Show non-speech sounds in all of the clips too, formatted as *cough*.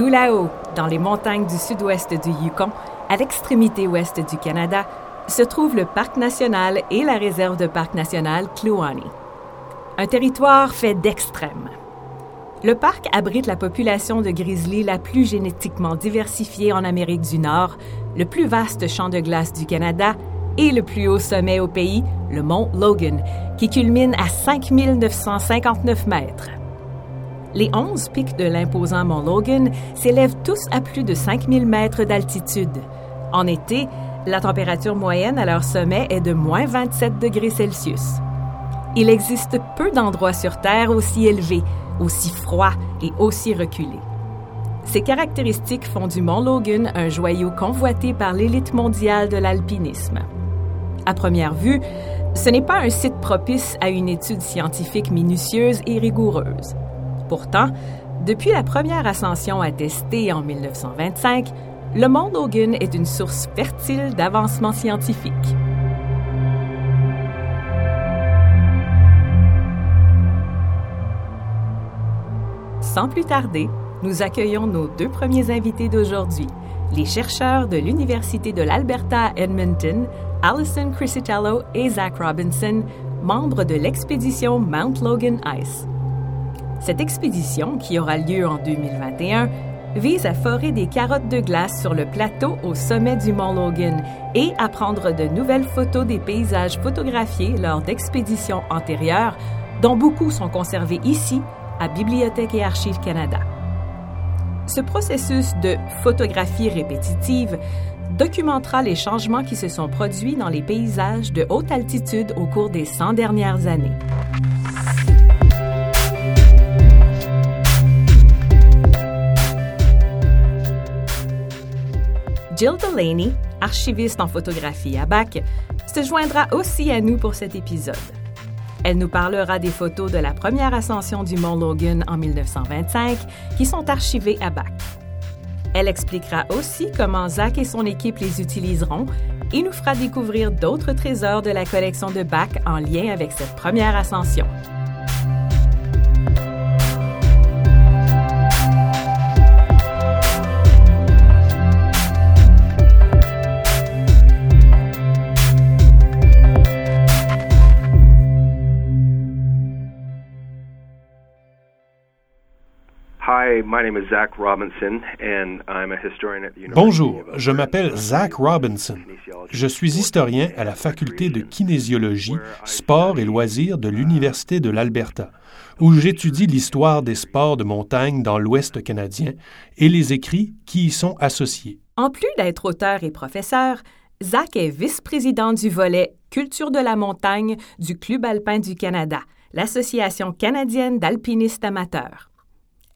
Tout là-haut, dans les montagnes du sud-ouest du Yukon, à l'extrémité ouest du Canada, se trouve le parc national et la réserve de parc national Kluane. Un territoire fait d'extrêmes. Le parc abrite la population de grizzly la plus génétiquement diversifiée en Amérique du Nord, le plus vaste champ de glace du Canada et le plus haut sommet au pays, le mont Logan, qui culmine à 5959 mètres. Les 11 pics de l'imposant mont Logan s'élèvent tous à plus de 5000 mètres d'altitude. En été, la température moyenne à leur sommet est de moins 27 degrés Celsius. Il existe peu d'endroits sur Terre aussi élevés, aussi froids et aussi reculés. Ces caractéristiques font du mont Logan un joyau convoité par l'élite mondiale de l'alpinisme. À première vue, ce n'est pas un site propice à une étude scientifique minutieuse et rigoureuse. Pourtant, depuis la première ascension attestée en 1925, le mont Logan est une source fertile d'avancements scientifiques. Sans plus tarder, nous accueillons nos deux premiers invités d'aujourd'hui, les chercheurs de l'Université de l'Alberta à Edmonton, Alison Crisitello et Zach Robinson, membres de l'expédition Mount Logan Ice. Cette expédition, qui aura lieu en 2021, vise à forer des carottes de glace sur le plateau au sommet du mont Logan et à prendre de nouvelles photos des paysages photographiés lors d'expéditions antérieures, dont beaucoup sont conservés ici, à Bibliothèque et Archives Canada. Ce processus de photographie répétitive documentera les changements qui se sont produits dans les paysages de haute altitude au cours des 100 dernières années. Jill Delaney, archiviste en photographie à BAC, se joindra aussi à nous pour cet épisode. Elle nous parlera des photos de la première ascension du mont Logan en 1925 qui sont archivées à BAC. Elle expliquera aussi comment Zach et son équipe les utiliseront et nous fera découvrir d'autres trésors de la collection de BAC en lien avec cette première ascension. Bonjour, je m'appelle Zach Robinson. Je suis historien à la faculté de kinésiologie, sport et loisirs de l'Université de l'Alberta, où j'étudie l'histoire des sports de montagne dans l'Ouest canadien et les écrits qui y sont associés. En plus d'être auteur et professeur, Zach est vice-président du volet Culture de la montagne du Club alpin du Canada, l'Association canadienne d'alpinistes amateurs.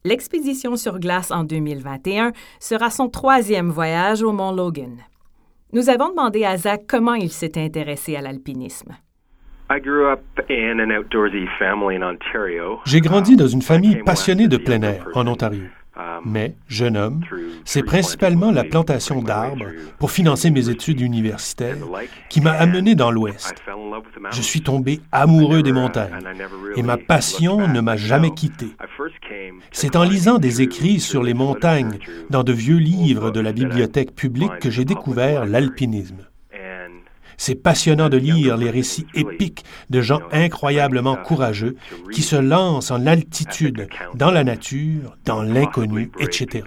L'expédition sur glace en 2021 sera son troisième voyage au Mont Logan. Nous avons demandé à Zach comment il s'est intéressé à l'alpinisme. J'ai grandi dans une famille passionnée de plein air en Ontario. Mais, jeune homme, c'est principalement la plantation d'arbres pour financer mes études universitaires qui m'a amené dans l'Ouest. Je suis tombé amoureux des montagnes et ma passion ne m'a jamais quitté. C'est en lisant des écrits sur les montagnes dans de vieux livres de la bibliothèque publique que j'ai découvert l'alpinisme. C'est passionnant de lire les récits épiques de gens incroyablement courageux qui se lancent en altitude, dans la nature, dans l'inconnu, etc.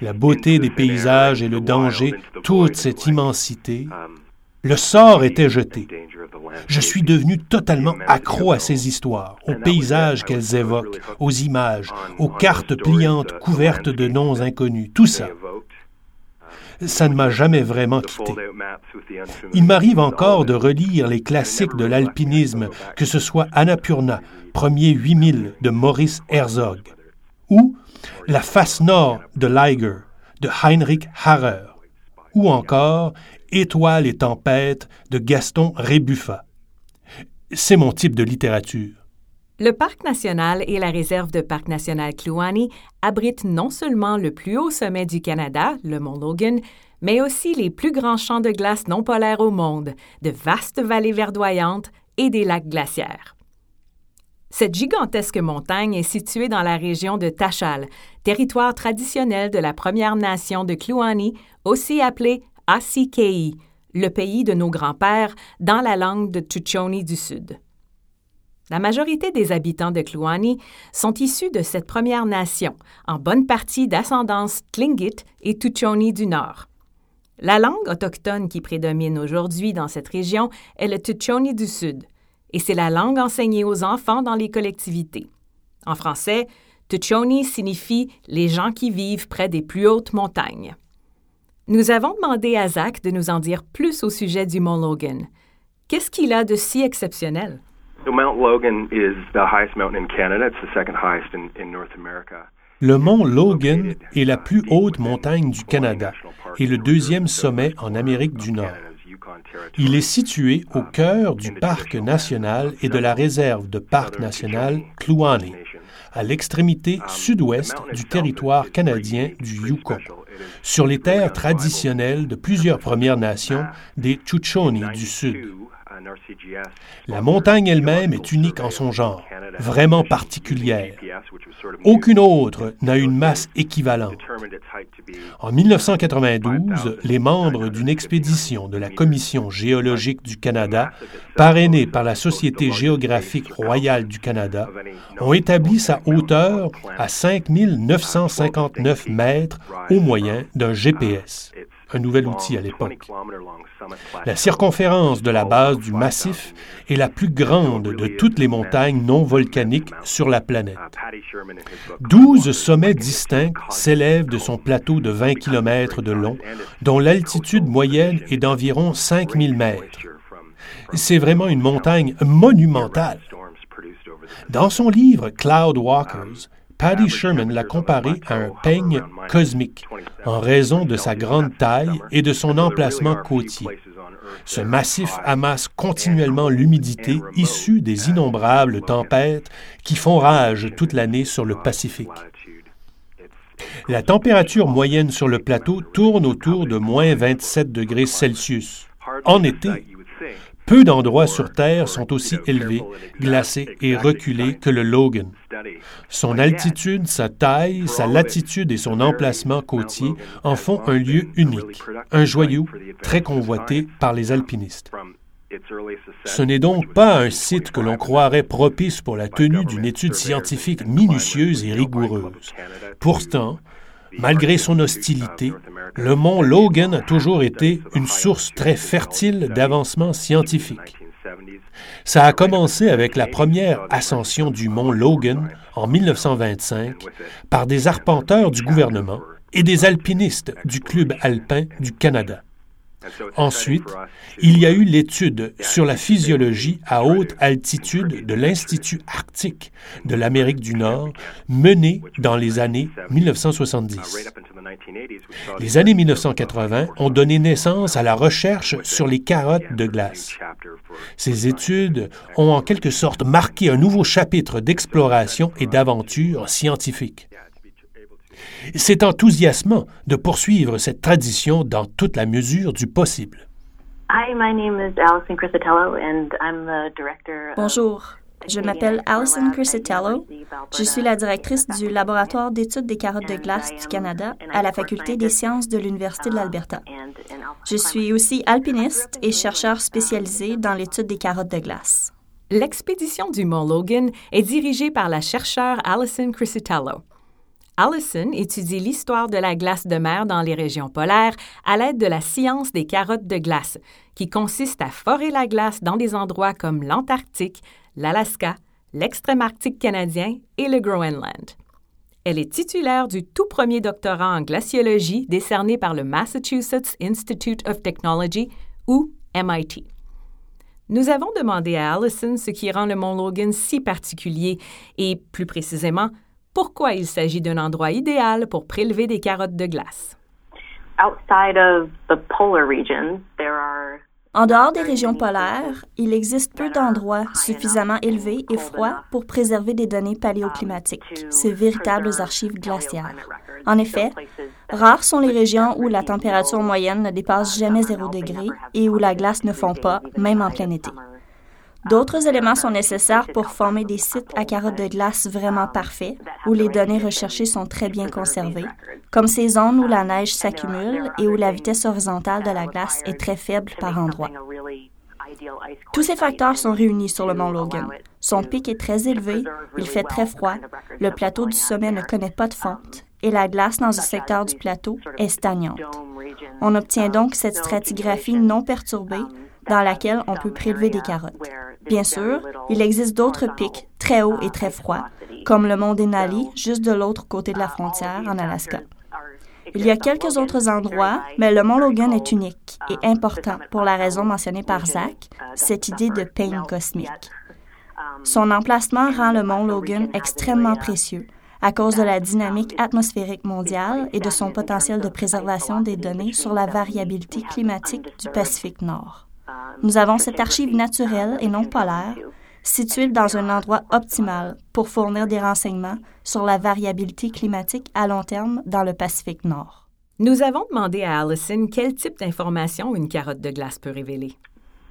La beauté des paysages et le danger, toute cette immensité, le sort était jeté. Je suis devenu totalement accro à ces histoires, aux paysages qu'elles évoquent, aux images, aux cartes pliantes couvertes de noms inconnus, tout ça. Ça ne m'a jamais vraiment quitté. Il m'arrive encore de relire les classiques de l'alpinisme, que ce soit Annapurna, premier 8000 de Maurice Herzog, ou La face nord de Liger de Heinrich Harrer, ou encore Étoiles et tempêtes de Gaston Rébuffat. C'est mon type de littérature. Le parc national et la réserve de parc national Kluane abritent non seulement le plus haut sommet du Canada, le mont Logan, mais aussi les plus grands champs de glace non polaires au monde, de vastes vallées verdoyantes et des lacs glaciaires. Cette gigantesque montagne est située dans la région de Tachal, territoire traditionnel de la Première Nation de Kluane, aussi appelée Asikei, le pays de nos grands-pères dans la langue de Tuchoni du Sud. La majorité des habitants de Kluane sont issus de cette Première Nation, en bonne partie d'ascendance Tlingit et Tuchoni du Nord. La langue autochtone qui prédomine aujourd'hui dans cette région est le Tuchoni du Sud, et c'est la langue enseignée aux enfants dans les collectivités. En français, Tuchoni signifie les gens qui vivent près des plus hautes montagnes. Nous avons demandé à Zach de nous en dire plus au sujet du Mont Logan. Qu'est-ce qu'il a de si exceptionnel? Le mont Logan est la plus haute montagne du Canada et le deuxième sommet en Amérique du Nord. Il est situé au cœur du parc national et de la réserve de parc national Kluane, à l'extrémité sud-ouest du territoire canadien du Yukon, sur les terres traditionnelles de plusieurs Premières Nations des Chuchoni du Sud. La montagne elle-même est unique en son genre, vraiment particulière. Aucune autre n'a une masse équivalente. En 1992, les membres d'une expédition de la Commission géologique du Canada, parrainée par la Société géographique royale du Canada, ont établi sa hauteur à 5 959 mètres au moyen d'un GPS un nouvel outil à l'époque. La circonférence de la base du massif est la plus grande de toutes les montagnes non volcaniques sur la planète. Douze sommets distincts s'élèvent de son plateau de 20 km de long, dont l'altitude moyenne est d'environ 5000 mètres. C'est vraiment une montagne monumentale. Dans son livre Cloud Walkers, Paddy Sherman l'a comparé à un peigne cosmique en raison de sa grande taille et de son emplacement côtier. Ce massif amasse continuellement l'humidité issue des innombrables tempêtes qui font rage toute l'année sur le Pacifique. La température moyenne sur le plateau tourne autour de moins 27 degrés Celsius. En été, peu d'endroits sur Terre sont aussi élevés, glacés et reculés que le Logan. Son altitude, sa taille, sa latitude et son emplacement côtier en font un lieu unique, un joyau très convoité par les alpinistes. Ce n'est donc pas un site que l'on croirait propice pour la tenue d'une étude scientifique minutieuse et rigoureuse. Pourtant, Malgré son hostilité, le mont Logan a toujours été une source très fertile d'avancement scientifique. Ça a commencé avec la première ascension du mont Logan en 1925 par des arpenteurs du gouvernement et des alpinistes du Club alpin du Canada. Ensuite, il y a eu l'étude sur la physiologie à haute altitude de l'Institut arctique de l'Amérique du Nord menée dans les années 1970. Les années 1980 ont donné naissance à la recherche sur les carottes de glace. Ces études ont en quelque sorte marqué un nouveau chapitre d'exploration et d'aventure scientifique. C'est enthousiasmant de poursuivre cette tradition dans toute la mesure du possible. Bonjour, je m'appelle Alison Crisitello. Je suis la directrice du laboratoire d'études des carottes de glace du Canada à la Faculté des sciences de l'Université de l'Alberta. Je suis aussi alpiniste et chercheur spécialisé dans l'étude des carottes de glace. L'expédition du Mont Logan est dirigée par la chercheure Alison Crisitello. Allison étudie l'histoire de la glace de mer dans les régions polaires à l'aide de la science des carottes de glace, qui consiste à forer la glace dans des endroits comme l'Antarctique, l'Alaska, l'extrême arctique canadien et le Groenland. Elle est titulaire du tout premier doctorat en glaciologie décerné par le Massachusetts Institute of Technology ou MIT. Nous avons demandé à Allison ce qui rend le mont Logan si particulier et, plus précisément, pourquoi il s'agit d'un endroit idéal pour prélever des carottes de glace. En dehors des régions polaires, il existe peu d'endroits suffisamment élevés et froids pour préserver des données paléoclimatiques, ces véritables archives glaciaires. En effet, rares sont les régions où la température moyenne ne dépasse jamais 0 degré et où la glace ne fond pas, même en plein été. D'autres éléments sont nécessaires pour former des sites à carottes de glace vraiment parfaits, où les données recherchées sont très bien conservées, comme ces zones où la neige s'accumule et où la vitesse horizontale de la glace est très faible par endroits. Tous ces facteurs sont réunis sur le mont Logan. Son pic est très élevé, il fait très froid, le plateau du sommet ne connaît pas de fonte et la glace dans ce secteur du plateau est stagnante. On obtient donc cette stratigraphie non perturbée dans laquelle on peut prélever des carottes. Bien sûr, il existe d'autres pics très hauts et très froids, comme le mont Denali, juste de l'autre côté de la frontière, en Alaska. Il y a quelques autres endroits, mais le mont Logan est unique et important pour la raison mentionnée par Zach, cette idée de pain cosmique. Son emplacement rend le mont Logan extrêmement précieux à cause de la dynamique atmosphérique mondiale et de son potentiel de préservation des données sur la variabilité climatique du Pacifique Nord. Nous avons cette archive naturelle et non polaire située dans un endroit optimal pour fournir des renseignements sur la variabilité climatique à long terme dans le Pacifique Nord. Nous avons demandé à Allison quel type d'informations une carotte de glace peut révéler.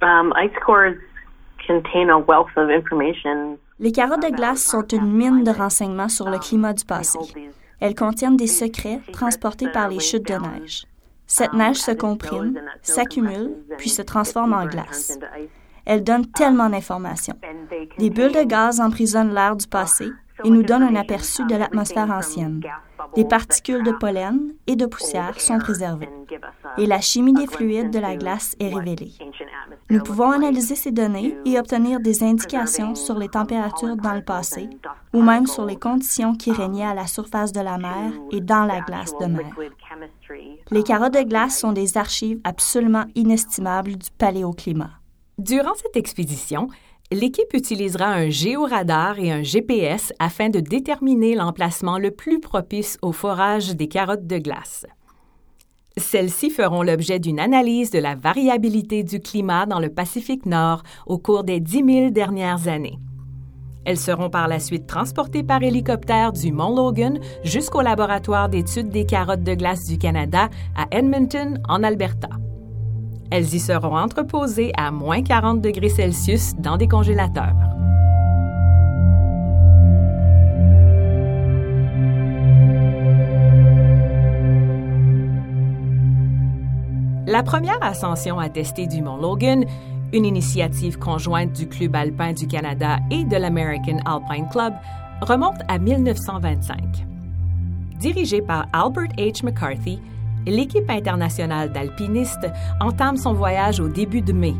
Um, Les carottes de glace sont une mine de renseignements sur le climat du passé. Elles contiennent des secrets transportés par les chutes de neige. Cette neige se comprime, s'accumule, puis se transforme en glace. Elle donne tellement d'informations. Des bulles de gaz emprisonnent l'air du passé et nous donnent un aperçu de l'atmosphère ancienne. Des particules de pollen et de poussière sont préservées. Et la chimie des fluides de la glace est révélée. Nous pouvons analyser ces données et obtenir des indications sur les températures dans le passé ou même sur les conditions qui régnaient à la surface de la mer et dans la glace de mer. Les carottes de glace sont des archives absolument inestimables du paléoclimat. Durant cette expédition, l'équipe utilisera un géoradar et un GPS afin de déterminer l'emplacement le plus propice au forage des carottes de glace. Celles-ci feront l'objet d'une analyse de la variabilité du climat dans le Pacifique Nord au cours des 10 000 dernières années. Elles seront par la suite transportées par hélicoptère du Mont Logan jusqu'au laboratoire d'études des carottes de glace du Canada à Edmonton, en Alberta. Elles y seront entreposées à moins 40 degrés Celsius dans des congélateurs. La première ascension attestée du Mont Logan une initiative conjointe du Club alpin du Canada et de l'American Alpine Club, remonte à 1925. Dirigée par Albert H. McCarthy, l'équipe internationale d'alpinistes entame son voyage au début de mai,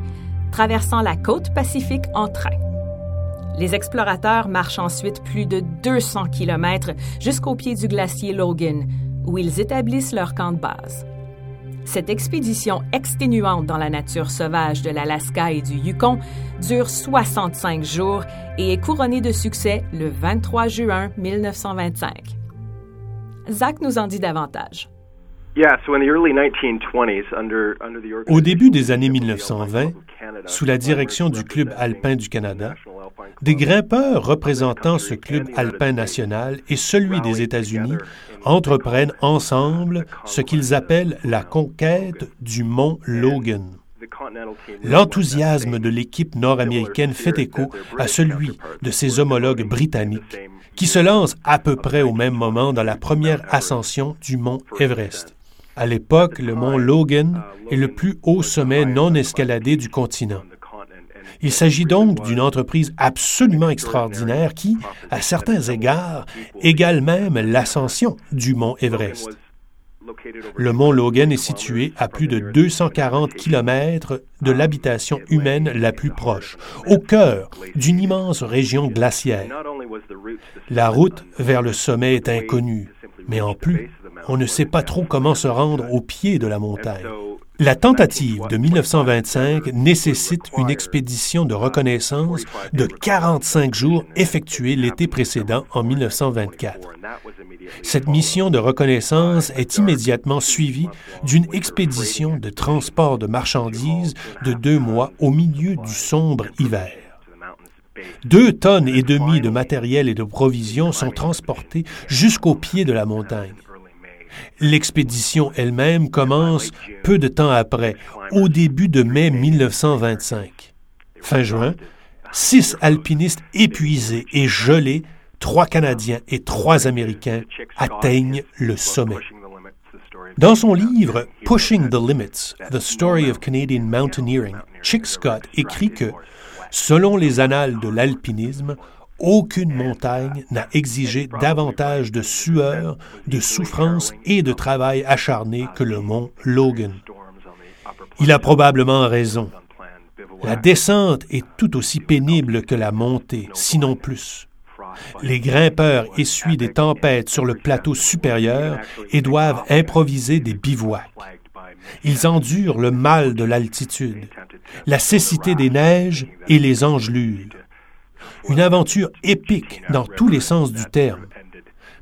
traversant la côte pacifique en train. Les explorateurs marchent ensuite plus de 200 km jusqu'au pied du glacier Logan, où ils établissent leur camp de base. Cette expédition exténuante dans la nature sauvage de l'Alaska et du Yukon dure 65 jours et est couronnée de succès le 23 juin 1925. Zach nous en dit davantage. Au début des années 1920, sous la direction du Club alpin du Canada, des grimpeurs représentant ce club alpin national et celui des États-Unis entreprennent ensemble ce qu'ils appellent la conquête du mont Logan. L'enthousiasme de l'équipe nord-américaine fait écho à celui de ses homologues britanniques, qui se lancent à peu près au même moment dans la première ascension du mont Everest. À l'époque, le mont Logan est le plus haut sommet non escaladé du continent. Il s'agit donc d'une entreprise absolument extraordinaire qui, à certains égards, égale même l'ascension du mont Everest. Le mont Logan est situé à plus de 240 km de l'habitation humaine la plus proche, au cœur d'une immense région glaciaire. La route vers le sommet est inconnue, mais en plus, on ne sait pas trop comment se rendre au pied de la montagne. La tentative de 1925 nécessite une expédition de reconnaissance de 45 jours effectuée l'été précédent en 1924. Cette mission de reconnaissance est immédiatement suivie d'une expédition de transport de marchandises de deux mois au milieu du sombre hiver. Deux tonnes et demie de matériel et de provisions sont transportées jusqu'au pied de la montagne. L'expédition elle-même commence peu de temps après, au début de mai 1925. Fin juin, six alpinistes épuisés et gelés, trois Canadiens et trois Américains atteignent le sommet. Dans son livre Pushing the Limits, The Story of Canadian Mountaineering, Chick Scott écrit que, selon les annales de l'alpinisme, aucune montagne n'a exigé davantage de sueur, de souffrance et de travail acharné que le mont Logan. Il a probablement raison. La descente est tout aussi pénible que la montée, sinon plus. Les grimpeurs essuient des tempêtes sur le plateau supérieur et doivent improviser des bivouacs. Ils endurent le mal de l'altitude, la cécité des neiges et les engelures une aventure épique dans tous les sens du terme.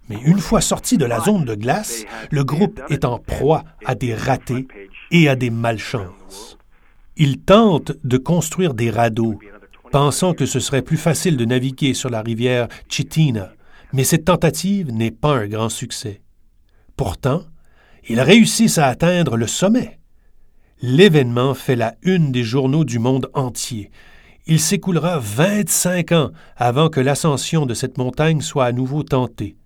Mais une fois sorti de la zone de glace, le groupe est en proie à des ratés et à des malchances. Ils tentent de construire des radeaux, pensant que ce serait plus facile de naviguer sur la rivière Chitina, mais cette tentative n'est pas un grand succès. Pourtant, ils réussissent à atteindre le sommet. L'événement fait la une des journaux du monde entier, il s'écoulera 25 ans avant que l'ascension de cette montagne soit à nouveau tentée.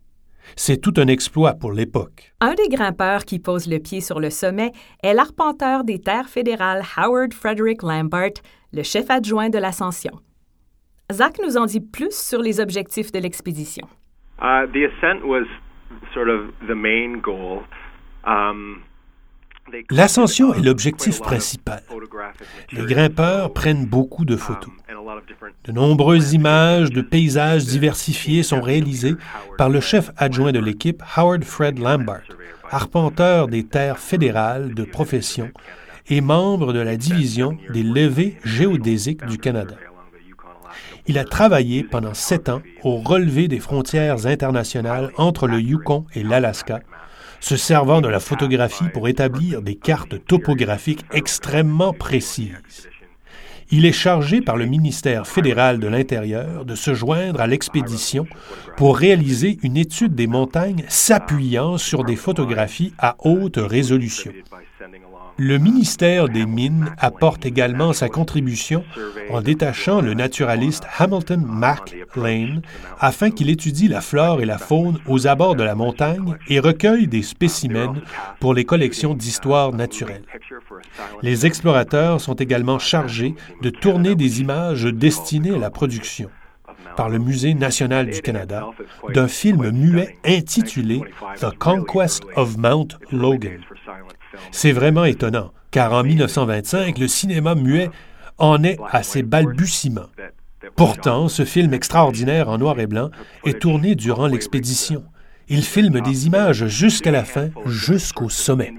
C'est tout un exploit pour l'époque. Un des grimpeurs qui pose le pied sur le sommet est l'arpenteur des terres fédérales Howard Frederick Lambert, le chef adjoint de l'ascension. Zach nous en dit plus sur les objectifs de l'expédition. Uh, the ascent was sort of the main goal. Um, L'ascension est l'objectif principal. Les grimpeurs prennent beaucoup de photos. De nombreuses images de paysages diversifiés sont réalisées par le chef adjoint de l'équipe, Howard Fred Lambert, arpenteur des terres fédérales de profession et membre de la division des levées géodésiques du Canada. Il a travaillé pendant sept ans au relevé des frontières internationales entre le Yukon et l'Alaska se servant de la photographie pour établir des cartes topographiques extrêmement précises. Il est chargé par le ministère fédéral de l'Intérieur de se joindre à l'expédition pour réaliser une étude des montagnes s'appuyant sur des photographies à haute résolution. Le ministère des Mines apporte également sa contribution en détachant le naturaliste Hamilton MacLean afin qu'il étudie la flore et la faune aux abords de la montagne et recueille des spécimens pour les collections d'histoire naturelle. Les explorateurs sont également chargés de tourner des images destinées à la production par le Musée national du Canada d'un film muet intitulé The Conquest of Mount Logan. C'est vraiment étonnant, car en 1925, le cinéma muet en est à ses balbutiements. Pourtant, ce film extraordinaire en noir et blanc est tourné durant l'expédition. Il filme des images jusqu'à la fin, jusqu'au sommet.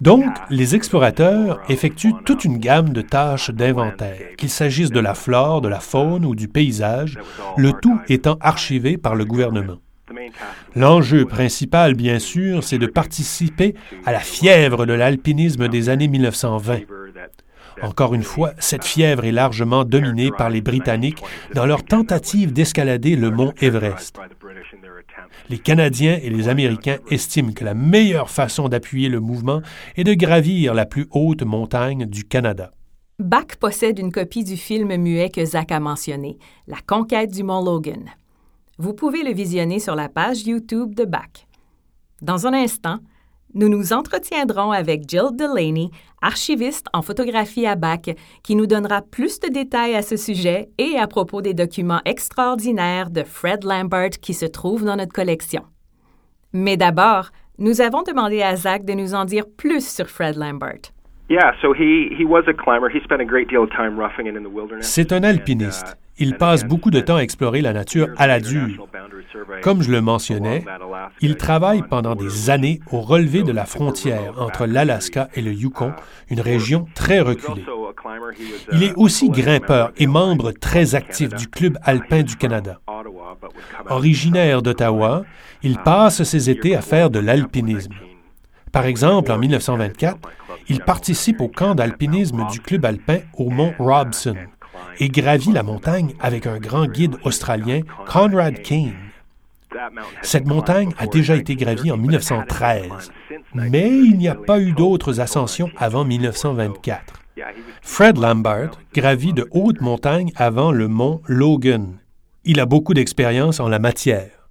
Donc, les explorateurs effectuent toute une gamme de tâches d'inventaire, qu'il s'agisse de la flore, de la faune ou du paysage, le tout étant archivé par le gouvernement. L'enjeu principal, bien sûr, c'est de participer à la fièvre de l'alpinisme des années 1920. Encore une fois, cette fièvre est largement dominée par les Britanniques dans leur tentative d'escalader le mont Everest. Les Canadiens et les Américains estiment que la meilleure façon d'appuyer le mouvement est de gravir la plus haute montagne du Canada. Bach possède une copie du film muet que Zach a mentionné, La conquête du mont Logan. Vous pouvez le visionner sur la page YouTube de Bach. Dans un instant, nous nous entretiendrons avec Jill Delaney, archiviste en photographie à Bach, qui nous donnera plus de détails à ce sujet et à propos des documents extraordinaires de Fred Lambert qui se trouvent dans notre collection. Mais d'abord, Nous avons demandé à Zach de nous en dire plus sur Fred Lambert. C'est un alpiniste. Il passe beaucoup de temps à explorer la nature à la dure. Comme je le mentionnais, il travaille pendant des années au relevé de la frontière entre l'Alaska et le Yukon, une région très reculée. Il est aussi grimpeur et membre très actif du Club alpin du Canada. Originaire d'Ottawa, il passe ses étés à faire de l'alpinisme. Par exemple, en 1924, il participe au camp d'alpinisme du club alpin au mont Robson et gravit la montagne avec un grand guide australien, Conrad Kane. Cette montagne a déjà été gravie en 1913, mais il n'y a pas eu d'autres ascensions avant 1924. Fred Lambert gravit de hautes montagnes avant le mont Logan. Il a beaucoup d'expérience en la matière.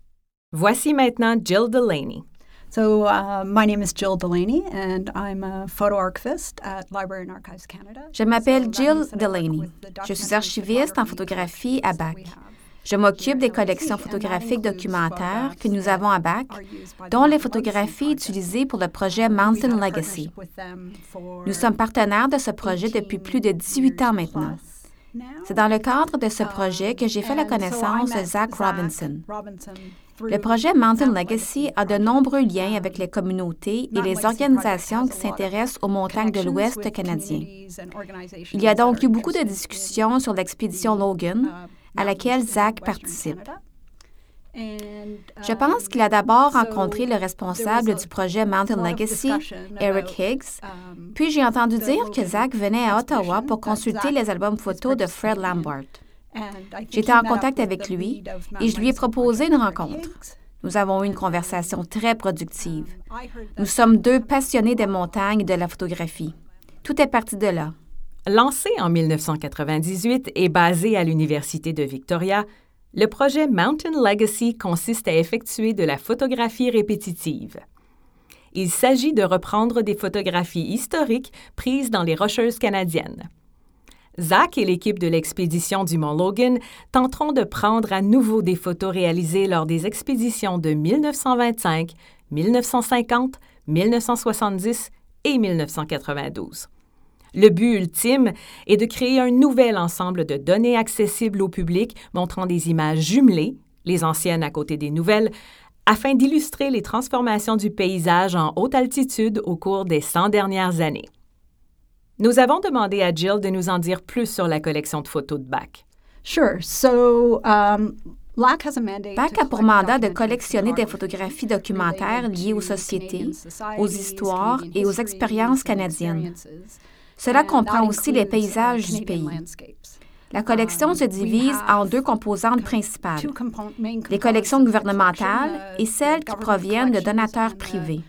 Voici maintenant Jill Delaney. So, uh, my name is Jill Delaney, and I'm a photo archivist at Library and Archives Canada. Je m'appelle Jill Delaney. Je suis archiviste en photographie à BAC. Je m'occupe des collections photographiques documentaires que nous avons à BAC, dont les photographies utilisées pour le projet Mountain Legacy. Nous sommes partenaires de ce projet depuis plus de 18 ans maintenant. C'est dans le cadre de ce projet que j'ai fait la connaissance de Zach Robinson. Le projet Mountain Legacy a de nombreux liens avec les communautés et les organisations qui s'intéressent aux montagnes de l'Ouest canadien. Il y a donc eu beaucoup de discussions sur l'expédition Logan, à laquelle Zach participe. Je pense qu'il a d'abord rencontré le responsable du projet Mountain Legacy, Eric Higgs, puis j'ai entendu dire que Zach venait à Ottawa pour consulter les albums photos de Fred Lambert. J'étais en contact avec lui et je lui ai proposé une rencontre. Nous avons eu une conversation très productive. Nous sommes deux passionnés des montagnes et de la photographie. Tout est parti de là. Lancé en 1998 et basé à l'Université de Victoria, le projet Mountain Legacy consiste à effectuer de la photographie répétitive. Il s'agit de reprendre des photographies historiques prises dans les Rocheuses canadiennes. Zach et l'équipe de l'expédition du Mont Logan tenteront de prendre à nouveau des photos réalisées lors des expéditions de 1925, 1950, 1970 et 1992. Le but ultime est de créer un nouvel ensemble de données accessibles au public montrant des images jumelées, les anciennes à côté des nouvelles, afin d'illustrer les transformations du paysage en haute altitude au cours des 100 dernières années. Nous avons demandé à Jill de nous en dire plus sur la collection de photos de Bach. Sure. So, um, BAC a pour mandat de collectionner des photographies documentaires liées aux sociétés, aux histoires et aux expériences canadiennes. Cela comprend aussi les paysages du pays. La collection se divise en deux composantes principales, les collections gouvernementales et celles qui proviennent de donateurs privés.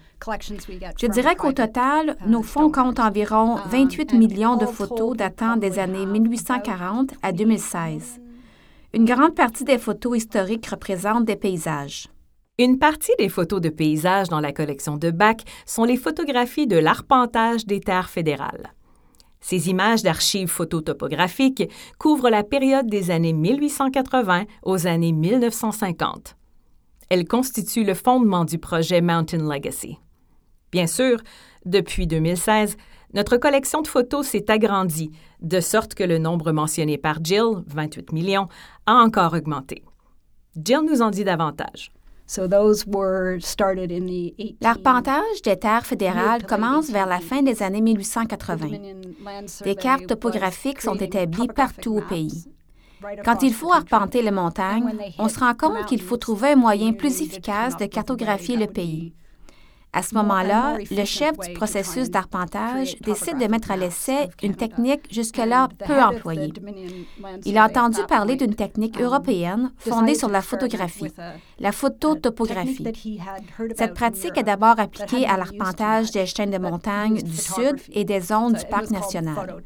Je dirais qu'au total, nos fonds comptent environ 28 millions de photos datant des années 1840 à 2016. Une grande partie des photos historiques représentent des paysages. Une partie des photos de paysages dans la collection de Bach sont les photographies de l'arpentage des terres fédérales. Ces images d'archives phototopographiques couvrent la période des années 1880 aux années 1950. Elles constituent le fondement du projet Mountain Legacy. Bien sûr, depuis 2016, notre collection de photos s'est agrandie, de sorte que le nombre mentionné par Jill, 28 millions, a encore augmenté. Jill nous en dit davantage. L'arpentage des terres fédérales commence vers la fin des années 1880. Des cartes topographiques sont établies partout au pays. Quand il faut arpenter les montagnes, on se rend compte qu'il faut trouver un moyen plus efficace de cartographier le pays. À ce moment-là, le chef du processus d'arpentage décide de mettre à l'essai une technique jusque-là peu employée. Il a entendu parler d'une technique européenne fondée sur la photographie, la phototopographie. Cette pratique est d'abord appliquée à l'arpentage des chaînes de montagnes du sud et des zones du parc national.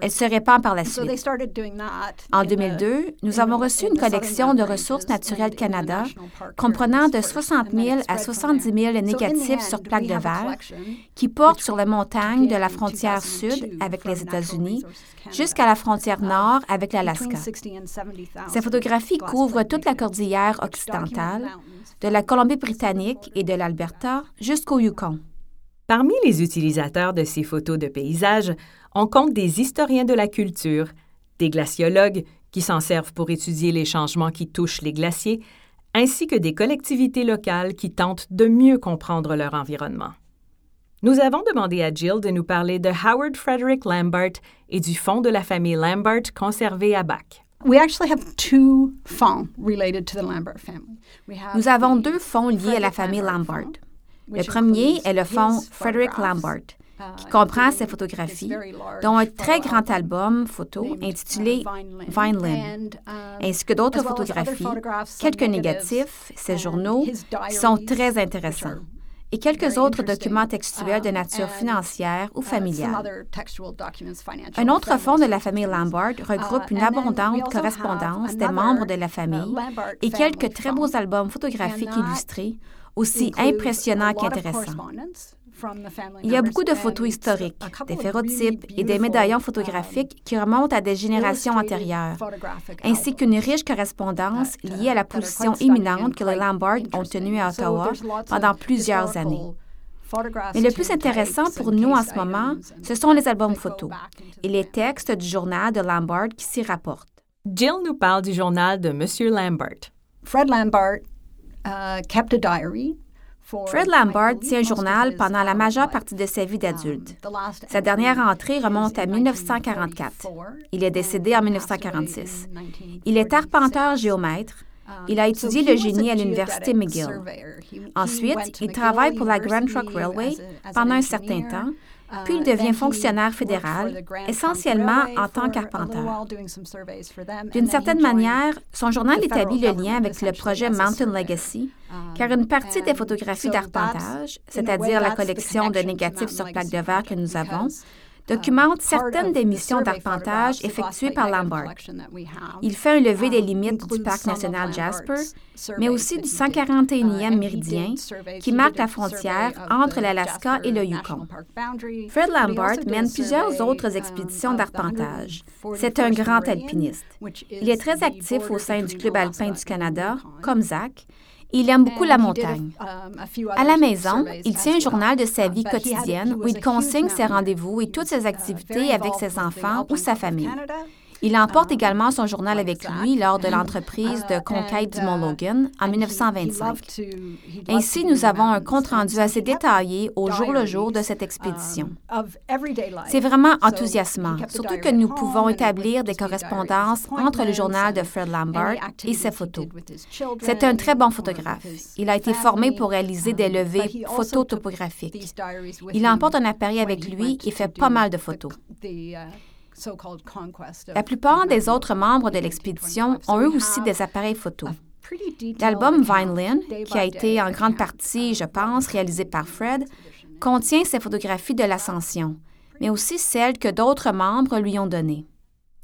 Elle se répand par la suite. En 2002, nous avons reçu une collection de ressources naturelles Canada comprenant de 60 000 à 70 000 négatifs sur plaque de verre qui portent sur les montagnes de la frontière sud avec les États-Unis jusqu'à la frontière nord avec l'Alaska. Ces photographies couvrent toute la cordillère occidentale, de la Colombie-Britannique et de l'Alberta jusqu'au Yukon. Parmi les utilisateurs de ces photos de paysages, on compte des historiens de la culture, des glaciologues qui s'en servent pour étudier les changements qui touchent les glaciers, ainsi que des collectivités locales qui tentent de mieux comprendre leur environnement. Nous avons demandé à Jill de nous parler de Howard Frederick Lambert et du fonds de la famille Lambert conservé à Bac. Nous avons deux fonds liés à la famille Lambert. Le premier est le fonds Frederick Lambert, qui comprend ses photographies, dont un très grand album photo intitulé Vineland, ainsi que d'autres photographies, quelques négatifs, ses journaux, qui sont très intéressants. Et quelques autres documents textuels de nature financière ou familiale. Un autre fonds de la famille Lambert regroupe une abondante correspondance des membres de la famille et quelques très beaux albums photographiques illustrés aussi impressionnant qu'intéressant. Il y a beaucoup de photos historiques, des phérotypes et des médaillons photographiques qui remontent à des générations antérieures, ainsi qu'une riche correspondance liée à la position imminente que les Lambert ont tenue à Ottawa pendant plusieurs années. Mais le plus intéressant pour nous en ce moment, ce sont les albums photos et les textes du journal de Lambert qui s'y rapportent. Jill nous parle du journal de M. Lambert. Fred Lambert Uh, Fred Lambert tient un journal pendant la majeure partie de sa vie d'adulte. Sa dernière entrée remonte à 1944. Il est décédé en 1946. Il est arpenteur géomètre. Um, il a étudié le génie à l'Université McGill. Ensuite, il travaille pour la Grand Trunk Railway pendant un certain temps puis il devient fonctionnaire fédéral, essentiellement en tant qu'arpenteur. D'une certaine manière, son journal établit le lien avec le projet Mountain Legacy, car une partie des photographies d'arpentage, c'est-à-dire la collection de négatifs sur plaque de verre que nous avons, documente certaines des missions d'arpentage effectuées par Lambert. Il fait un levé des limites du parc national Jasper, mais aussi du 141e méridien qui marque la frontière entre l'Alaska et le Yukon. Fred Lambert mène plusieurs autres expéditions d'arpentage. C'est un grand alpiniste. Il est très actif au sein du Club alpin du Canada, comme Zach, il aime beaucoup la montagne. Um, à la maison, il tient un journal de sa vie quotidienne où il consigne ses rendez-vous et toutes ses uh, activités avec ses enfants ou sa famille. Il emporte uh, également son journal avec lui lors de l'entreprise de uh, conquête du Mont Logan en 1925. Ainsi, nous avons un compte-rendu assez détaillé au jour le jour de cette expédition. Um, C'est vraiment enthousiasmant, surtout que nous pouvons établir des correspondances entre le journal de Fred Lambert et ses photos. C'est un très bon photographe. Il a été formé pour réaliser des um, levées phototopographiques. Il emporte un appareil avec lui et fait pas mal de photos. La plupart des autres membres de l'expédition ont eux aussi des appareils photo. L'album Vineland, qui a été en grande partie, je pense, réalisé par Fred, contient ses photographies de l'ascension, mais aussi celles que d'autres membres lui ont données.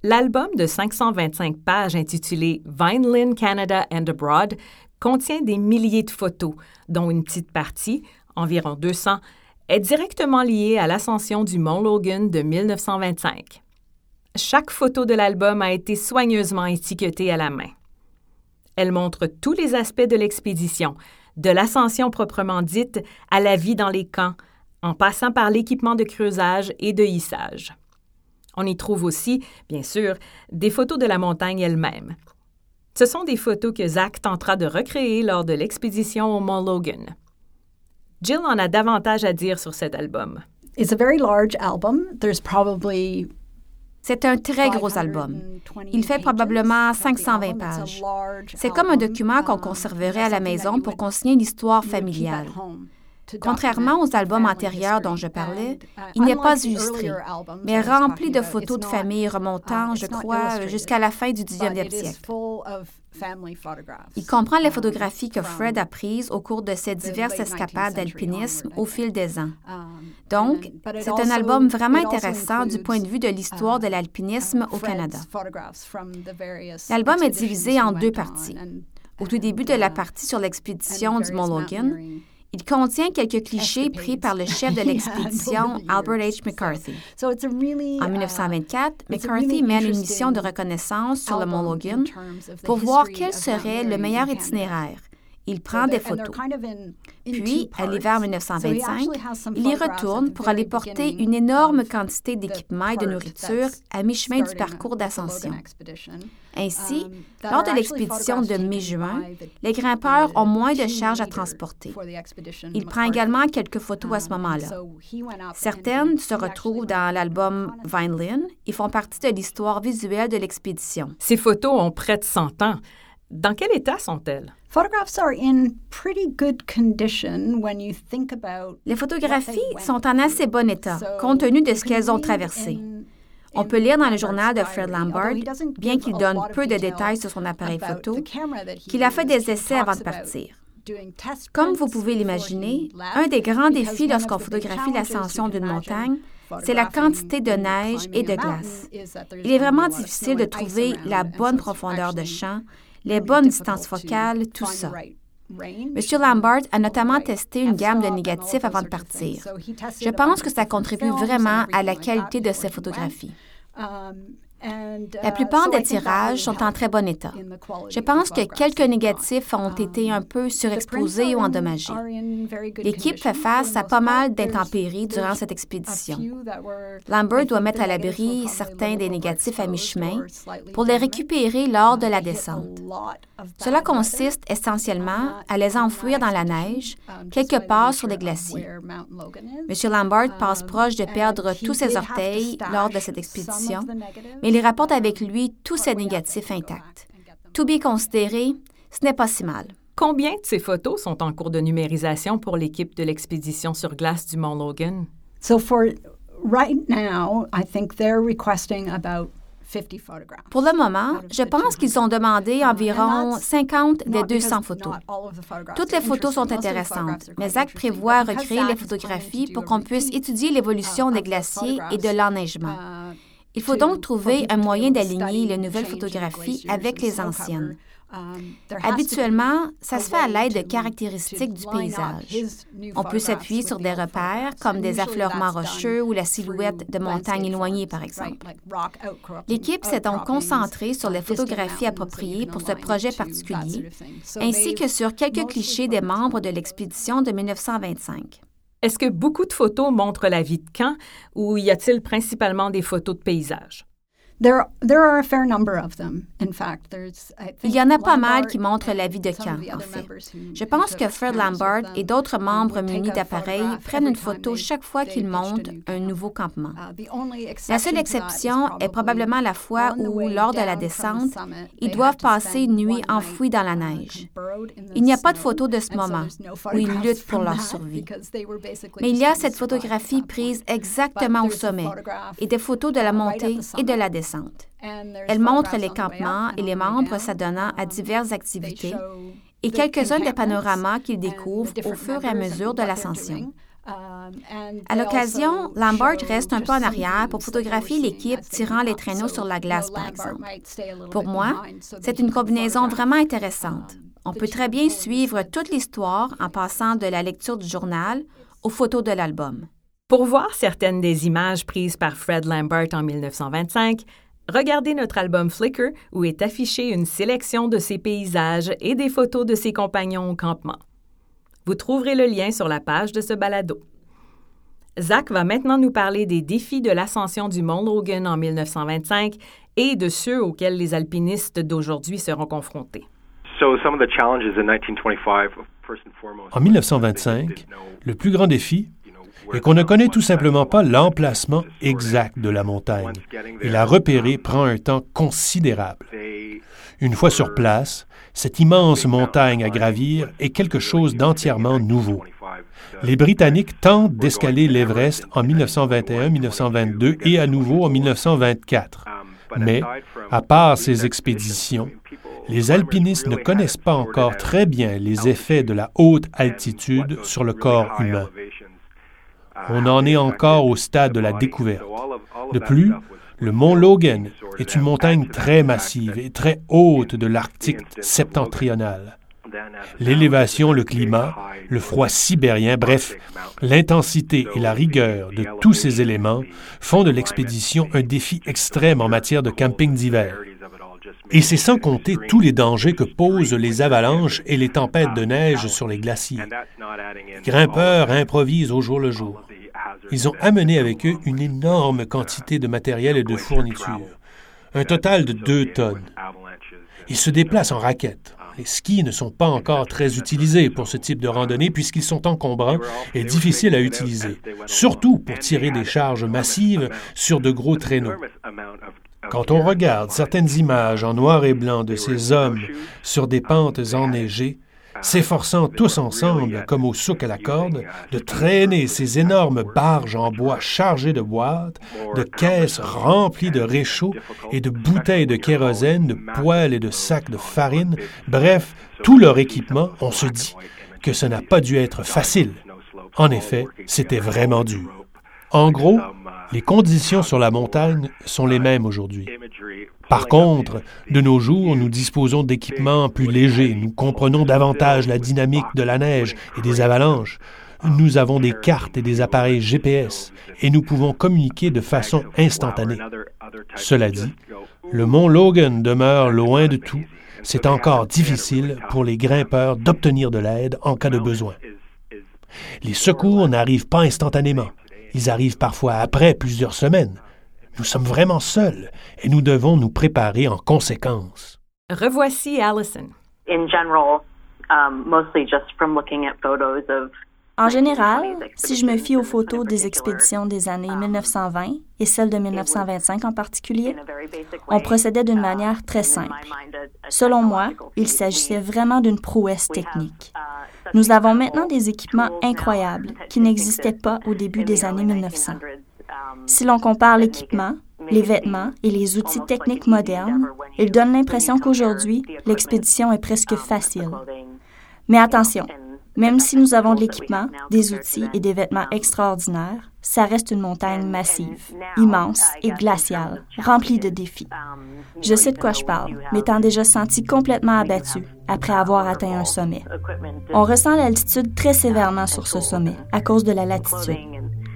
L'album de 525 pages intitulé Vineland Canada and Abroad contient des milliers de photos, dont une petite partie, environ 200, est directement liée à l'ascension du Mont Logan de 1925. Chaque photo de l'album a été soigneusement étiquetée à la main. Elle montre tous les aspects de l'expédition, de l'ascension proprement dite à la vie dans les camps, en passant par l'équipement de creusage et de hissage. On y trouve aussi, bien sûr, des photos de la montagne elle-même. Ce sont des photos que Zach tentera de recréer lors de l'expédition au Mont Logan. Jill en a davantage à dire sur cet album. It's a very large album. There's probably c'est un très gros album. Il fait probablement 520 pages. C'est comme un document qu'on conserverait à la maison pour consigner l'histoire familiale. Contrairement aux albums antérieurs dont je parlais, il n'est pas illustré, mais rempli de photos de famille remontant, je crois, jusqu'à la fin du 19e siècle. Il comprend les photographies que Fred a prises au cours de ses diverses escapades d'alpinisme au fil des ans. Donc, c'est un album vraiment intéressant du point de vue de l'histoire de l'alpinisme au Canada. L'album est divisé en deux parties. Au tout début de la partie sur l'expédition du Mont Logan, Il contient quelques clichés pris par le chef de *laughs* l'expédition Albert H. McCarthy. En 1924, uh, McCarthy mène une mission de reconnaissance sur le Mont Logan pour voir quel serait le meilleur itinéraire. Il prend des photos. Puis, à l'hiver 1925, il y retourne pour aller porter une énorme quantité d'équipements et de nourriture à mi-chemin du parcours d'ascension. Ainsi, um, lors de l'expédition de mai-juin, les grimpeurs ont moins de charges à transporter. Il prend également quelques photos à ce um, moment-là. Certaines se retrouvent dans l'album Vineland et font partie de l'histoire visuelle de l'expédition. Ces photos ont près de 100 ans. Dans quel état sont-elles? Les photographies sont en assez bon état, compte tenu de ce qu'elles ont traversé. On peut lire dans le journal de Fred Lambert, bien qu'il donne peu de détails sur son appareil photo, qu'il a fait des essais avant de partir. Comme vous pouvez l'imaginer, un des grands défis lorsqu'on photographie l'ascension d'une montagne, c'est la quantité de neige et de glace. Il est vraiment difficile de trouver la bonne profondeur de champ les bonnes distances focales, tout ça. M. Lambert a notamment testé une gamme de négatifs avant de partir. Je pense que ça contribue vraiment à la qualité de ses photographies. La plupart des tirages sont en très bon état. Je pense que quelques négatifs ont été un peu surexposés ou endommagés. L'équipe fait face à pas mal d'intempéries durant cette expédition. Lambert doit mettre à l'abri certains des négatifs à mi-chemin pour les récupérer lors de la descente. Cela consiste essentiellement à les enfouir dans la neige, quelque part sur les glaciers. M. Lambert passe proche de perdre tous ses orteils lors de cette expédition, mais il rapporte avec lui tous ses négatifs intacts. Tout bien considéré, ce n'est pas si mal. Combien de ces photos sont en cours de numérisation pour l'équipe de l'expédition sur glace du Mont Logan? So for right now, I think they're requesting about pour le moment, je pense qu'ils ont demandé environ 50 des 200 photos. Toutes les photos sont intéressantes, mais Zach prévoit recréer les photographies pour qu'on puisse étudier l'évolution des glaciers et de l'enneigement. Il faut donc trouver un moyen d'aligner les nouvelles photographies avec les anciennes. Um, Habituellement, ça se fait à l'aide de caractéristiques du paysage. On peut s'appuyer sur des repères comme des affleurements rocheux ou la silhouette de montagnes éloignées, par exemple. L'équipe s'est donc concentrée sur les photographies appropriées pour ce projet particulier, ainsi que sur quelques clichés des membres de l'expédition de 1925. Est-ce que beaucoup de photos montrent la vie de camp ou y a-t-il principalement des photos de paysages? Il y en a pas mal qui montrent la vie de camp, en fait. Je pense que Fred Lambert et d'autres membres munis d'appareils prennent une photo chaque fois qu'ils montent un nouveau campement. Uh, la seule exception est probablement la fois où, lors de la descente, ils doivent passer une nuit enfouis dans la neige. Il n'y a pas de photo de ce moment où ils luttent pour leur survie. Mais il y a cette photographie prise exactement au sommet et des photos de la montée et de la descente. Elle montre les campements et les membres s'adonnant à diverses activités et quelques-uns des panoramas qu'ils découvrent au fur et à mesure de l'ascension. À l'occasion, Lambert reste un peu en arrière pour photographier l'équipe tirant les traîneaux sur la glace, par exemple. Pour moi, c'est une combinaison vraiment intéressante. On peut très bien suivre toute l'histoire en passant de la lecture du journal aux photos de l'album. Pour voir certaines des images prises par Fred Lambert en 1925, regardez notre album Flickr où est affichée une sélection de ses paysages et des photos de ses compagnons au campement. Vous trouverez le lien sur la page de ce balado. Zach va maintenant nous parler des défis de l'ascension du Mont Logan en 1925 et de ceux auxquels les alpinistes d'aujourd'hui seront confrontés. En 1925, le plus grand défi, et qu'on ne connaît tout simplement pas l'emplacement exact de la montagne. Et la repérer prend un temps considérable. Une fois sur place, cette immense montagne à gravir est quelque chose d'entièrement nouveau. Les Britanniques tentent d'escaler l'Everest en 1921, 1922 et à nouveau en 1924. Mais, à part ces expéditions, les alpinistes ne connaissent pas encore très bien les effets de la haute altitude sur le corps humain. On en est encore au stade de la découverte. De plus, le mont Logan est une montagne très massive et très haute de l'Arctique septentrional. L'élévation, le climat, le froid sibérien, bref, l'intensité et la rigueur de tous ces éléments font de l'expédition un défi extrême en matière de camping d'hiver. Et c'est sans compter tous les dangers que posent les avalanches et les tempêtes de neige sur les glaciers. Les grimpeurs improvisent au jour le jour. Ils ont amené avec eux une énorme quantité de matériel et de fournitures, un total de deux tonnes. Ils se déplacent en raquettes. Les skis ne sont pas encore très utilisés pour ce type de randonnée puisqu'ils sont encombrants et difficiles à utiliser, surtout pour tirer des charges massives sur de gros traîneaux. Quand on regarde certaines images en noir et blanc de ces hommes sur des pentes enneigées, s'efforçant tous ensemble, comme au souk à la corde, de traîner ces énormes barges en bois chargées de boîtes, de caisses remplies de réchauds et de bouteilles de kérosène, de poêles et de sacs de farine, bref, tout leur équipement, on se dit que ce n'a pas dû être facile. En effet, c'était vraiment dur. En gros, les conditions sur la montagne sont les mêmes aujourd'hui. Par contre, de nos jours, nous disposons d'équipements plus légers, nous comprenons davantage la dynamique de la neige et des avalanches. Nous avons des cartes et des appareils GPS et nous pouvons communiquer de façon instantanée. Cela dit, le mont Logan demeure loin de tout. C'est encore difficile pour les grimpeurs d'obtenir de l'aide en cas de besoin. Les secours n'arrivent pas instantanément. Ils arrivent parfois après plusieurs semaines. Nous sommes vraiment seuls et nous devons nous préparer en conséquence. Revoici Allison. En général, si je me fie aux photos des expéditions des années 1920 um, et celles de 1925 en particulier, on procédait d'une uh, manière très simple. Selon moi, il s'agissait vraiment d'une prouesse technique. Nous avons maintenant des équipements incroyables qui n'existaient pas au début des années 1900. Si l'on compare l'équipement, les vêtements et les outils techniques modernes, il donne l'impression qu'aujourd'hui, l'expédition est presque facile. Mais attention, même si nous avons de l'équipement, des outils et des vêtements extraordinaires, ça reste une montagne massive, immense et glaciale, remplie de défis. Je sais de quoi je parle, m'étant déjà senti complètement abattu après avoir atteint un sommet. On ressent l'altitude très sévèrement sur ce sommet à cause de la latitude.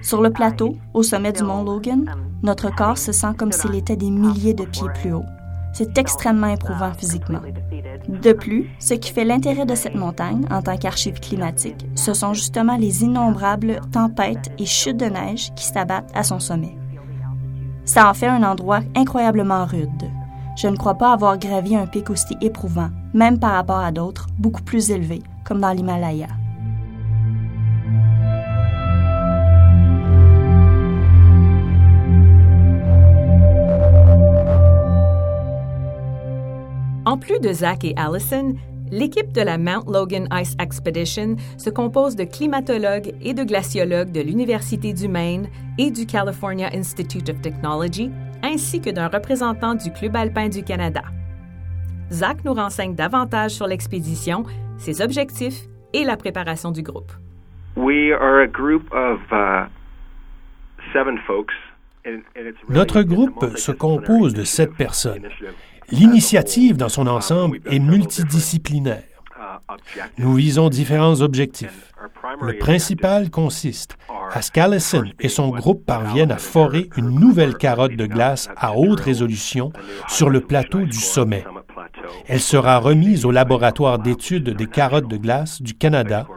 Sur le plateau, au sommet du mont Logan, notre corps se sent comme s'il était des milliers de pieds plus haut. C'est extrêmement éprouvant physiquement. De plus, ce qui fait l'intérêt de cette montagne en tant qu'archive climatique, ce sont justement les innombrables tempêtes et chutes de neige qui s'abattent à son sommet. Ça en fait un endroit incroyablement rude. Je ne crois pas avoir gravi un pic aussi éprouvant, même par rapport à d'autres beaucoup plus élevés, comme dans l'Himalaya. En plus de Zach et Allison, l'équipe de la Mount Logan Ice Expedition se compose de climatologues et de glaciologues de l'Université du Maine et du California Institute of Technology, ainsi que d'un représentant du Club alpin du Canada. Zach nous renseigne davantage sur l'expédition, ses objectifs et la préparation du groupe. Notre groupe se compose de sept personnes. L'initiative dans son ensemble est multidisciplinaire. Nous visons différents objectifs. Le principal consiste à ce qu'Allison et son groupe parviennent à forer une nouvelle carotte de glace à haute résolution sur le plateau du sommet. Elle sera remise au laboratoire d'études des carottes de glace du Canada,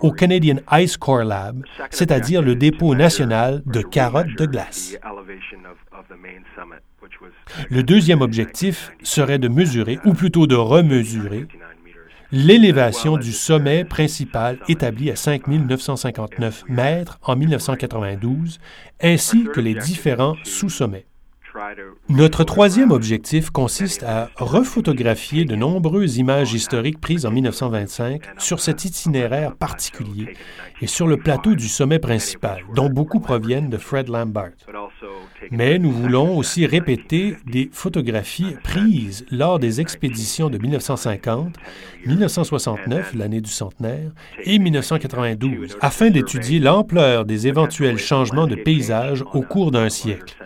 au Canadian Ice Core Lab, c'est-à-dire le dépôt national de carottes de glace. Le deuxième objectif serait de mesurer, ou plutôt de remesurer, l'élévation du sommet principal établi à 5 959 mètres en 1992, ainsi que les différents sous-sommets. Notre troisième objectif consiste à refotographier de nombreuses images historiques prises en 1925 sur cet itinéraire particulier et sur le plateau du sommet principal, dont beaucoup proviennent de Fred Lambert. Mais nous voulons aussi répéter des photographies prises lors des expéditions de 1950, 1969, l'année du centenaire, et 1992, afin d'étudier l'ampleur des éventuels changements de paysage au cours d'un siècle.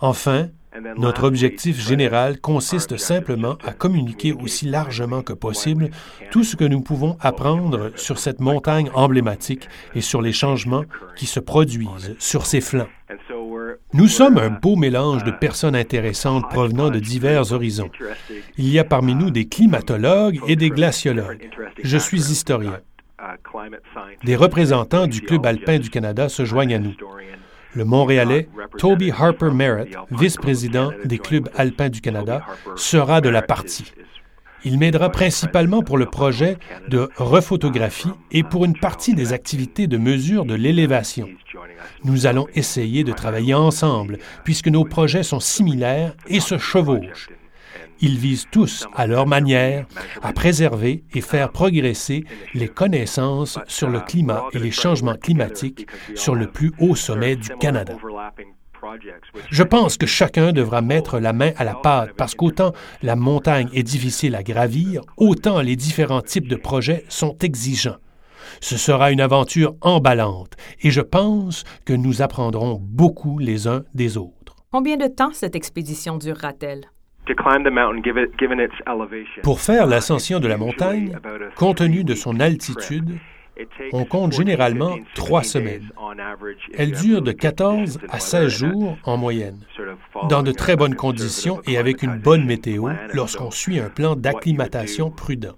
Enfin, Notre objectif général consiste simplement à communiquer aussi largement que possible tout ce que nous pouvons apprendre sur cette montagne emblématique et sur les changements qui se produisent sur ses flancs. Nous sommes un beau mélange de personnes intéressantes provenant de divers horizons. Il y a parmi nous des climatologues et des glaciologues. Je suis historien. Des représentants du Club alpin du Canada se joignent à nous. Le Montréalais Toby Harper Merritt, vice-président des clubs alpins du Canada, sera de la partie. Il m'aidera principalement pour le projet de rephotographie et pour une partie des activités de mesure de l'élévation. Nous allons essayer de travailler ensemble puisque nos projets sont similaires et se chevauchent. Ils visent tous, à leur manière, à préserver et faire progresser les connaissances sur le climat et les changements climatiques sur le plus haut sommet du Canada. Je pense que chacun devra mettre la main à la pâte parce qu'autant la montagne est difficile à gravir, autant les différents types de projets sont exigeants. Ce sera une aventure emballante et je pense que nous apprendrons beaucoup les uns des autres. Combien de temps cette expédition durera-t-elle? Pour faire l'ascension de la montagne, compte tenu de son altitude, on compte généralement trois semaines. Elle dure de 14 à 16 jours en moyenne, dans de très bonnes conditions et avec une bonne météo lorsqu'on suit un plan d'acclimatation prudent.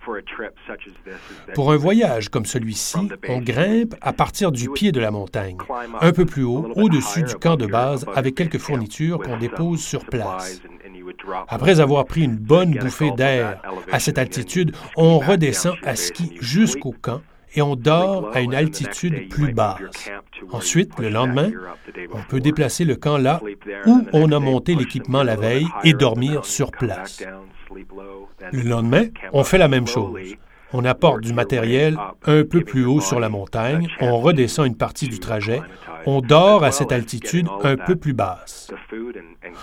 Pour un voyage comme celui-ci, on grimpe à partir du pied de la montagne, un peu plus haut, au-dessus du camp de base, avec quelques fournitures qu'on dépose sur place. Après avoir pris une bonne bouffée d'air à cette altitude, on redescend à ski jusqu'au camp et on dort à une altitude plus basse. Ensuite, le lendemain, on peut déplacer le camp là où on a monté l'équipement la veille et dormir sur place. Le lendemain, on fait la même chose. On apporte du matériel un peu plus haut sur la montagne, on redescend une partie du trajet, on dort à cette altitude un peu plus basse.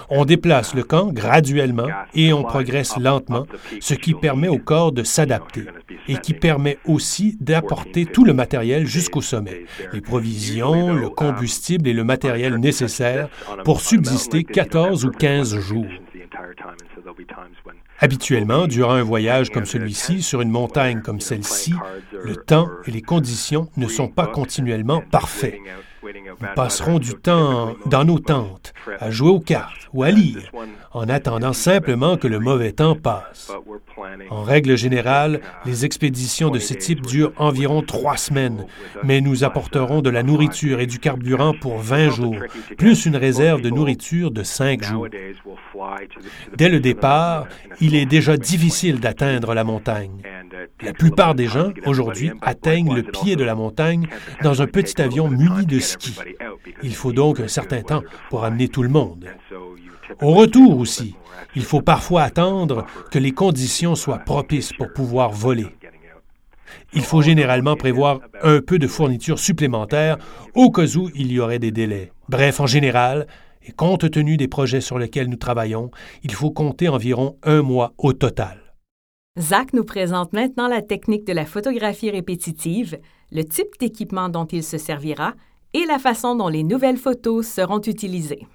On déplace le camp graduellement et on progresse lentement, ce qui permet au corps de s'adapter et qui permet aussi d'apporter tout le matériel jusqu'au sommet, les provisions, le combustible et le matériel nécessaire pour subsister 14 ou 15 jours. Habituellement, durant un voyage comme celui-ci, sur une montagne comme celle-ci, le temps et les conditions ne sont pas continuellement parfaits. Nous passerons du temps dans nos tentes, à jouer aux cartes ou à lire, en attendant simplement que le mauvais temps passe. En règle générale, les expéditions de ce type durent environ trois semaines, mais nous apporterons de la nourriture et du carburant pour 20 jours, plus une réserve de nourriture de cinq jours. Dès le départ, il est déjà difficile d'atteindre la montagne. La plupart des gens, aujourd'hui, atteignent le pied de la montagne dans un petit avion muni de ski. Il faut donc un certain temps pour amener tout le monde. Au retour aussi, il faut parfois attendre que les conditions soient propices pour pouvoir voler. Il faut généralement prévoir un peu de fourniture supplémentaire au cas où il y aurait des délais. Bref, en général, et compte tenu des projets sur lesquels nous travaillons, il faut compter environ un mois au total. Zach nous présente maintenant la technique de la photographie répétitive, le type d'équipement dont il se servira et la façon dont les nouvelles photos seront utilisées.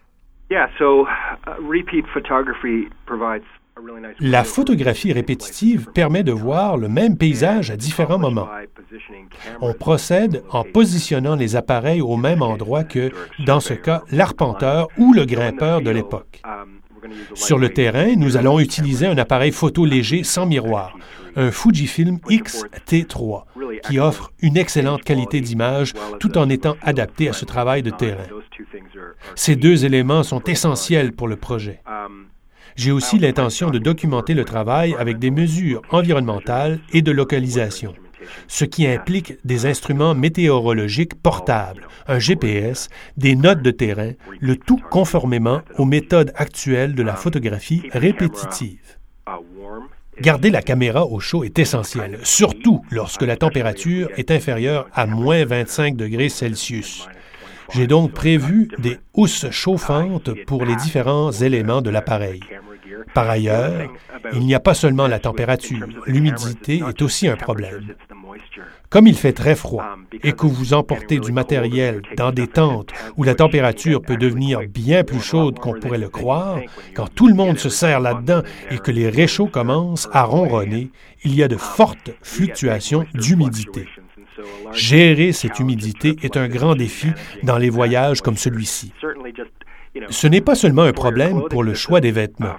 La photographie répétitive permet de voir le même paysage à différents moments. On procède en positionnant les appareils au même endroit que, dans ce cas, l'arpenteur ou le grimpeur de l'époque. Sur le terrain, nous allons utiliser un appareil photo léger sans miroir, un Fujifilm X-T3, qui offre une excellente qualité d'image tout en étant adapté à ce travail de terrain. Ces deux éléments sont essentiels pour le projet. J'ai aussi l'intention de documenter le travail avec des mesures environnementales et de localisation, ce qui implique des instruments météorologiques portables, un GPS, des notes de terrain, le tout conformément aux méthodes actuelles de la photographie répétitive. Garder la caméra au chaud est essentiel, surtout lorsque la température est inférieure à moins 25 degrés Celsius. J'ai donc prévu des housses chauffantes pour les différents éléments de l'appareil. Par ailleurs, il n'y a pas seulement la température, l'humidité est aussi un problème. Comme il fait très froid et que vous emportez du matériel dans des tentes où la température peut devenir bien plus chaude qu'on pourrait le croire, quand tout le monde se serre là-dedans et que les réchauds commencent à ronronner, il y a de fortes fluctuations d'humidité. Gérer cette humidité est un grand défi dans les voyages comme celui-ci. Ce n'est pas seulement un problème pour le choix des vêtements,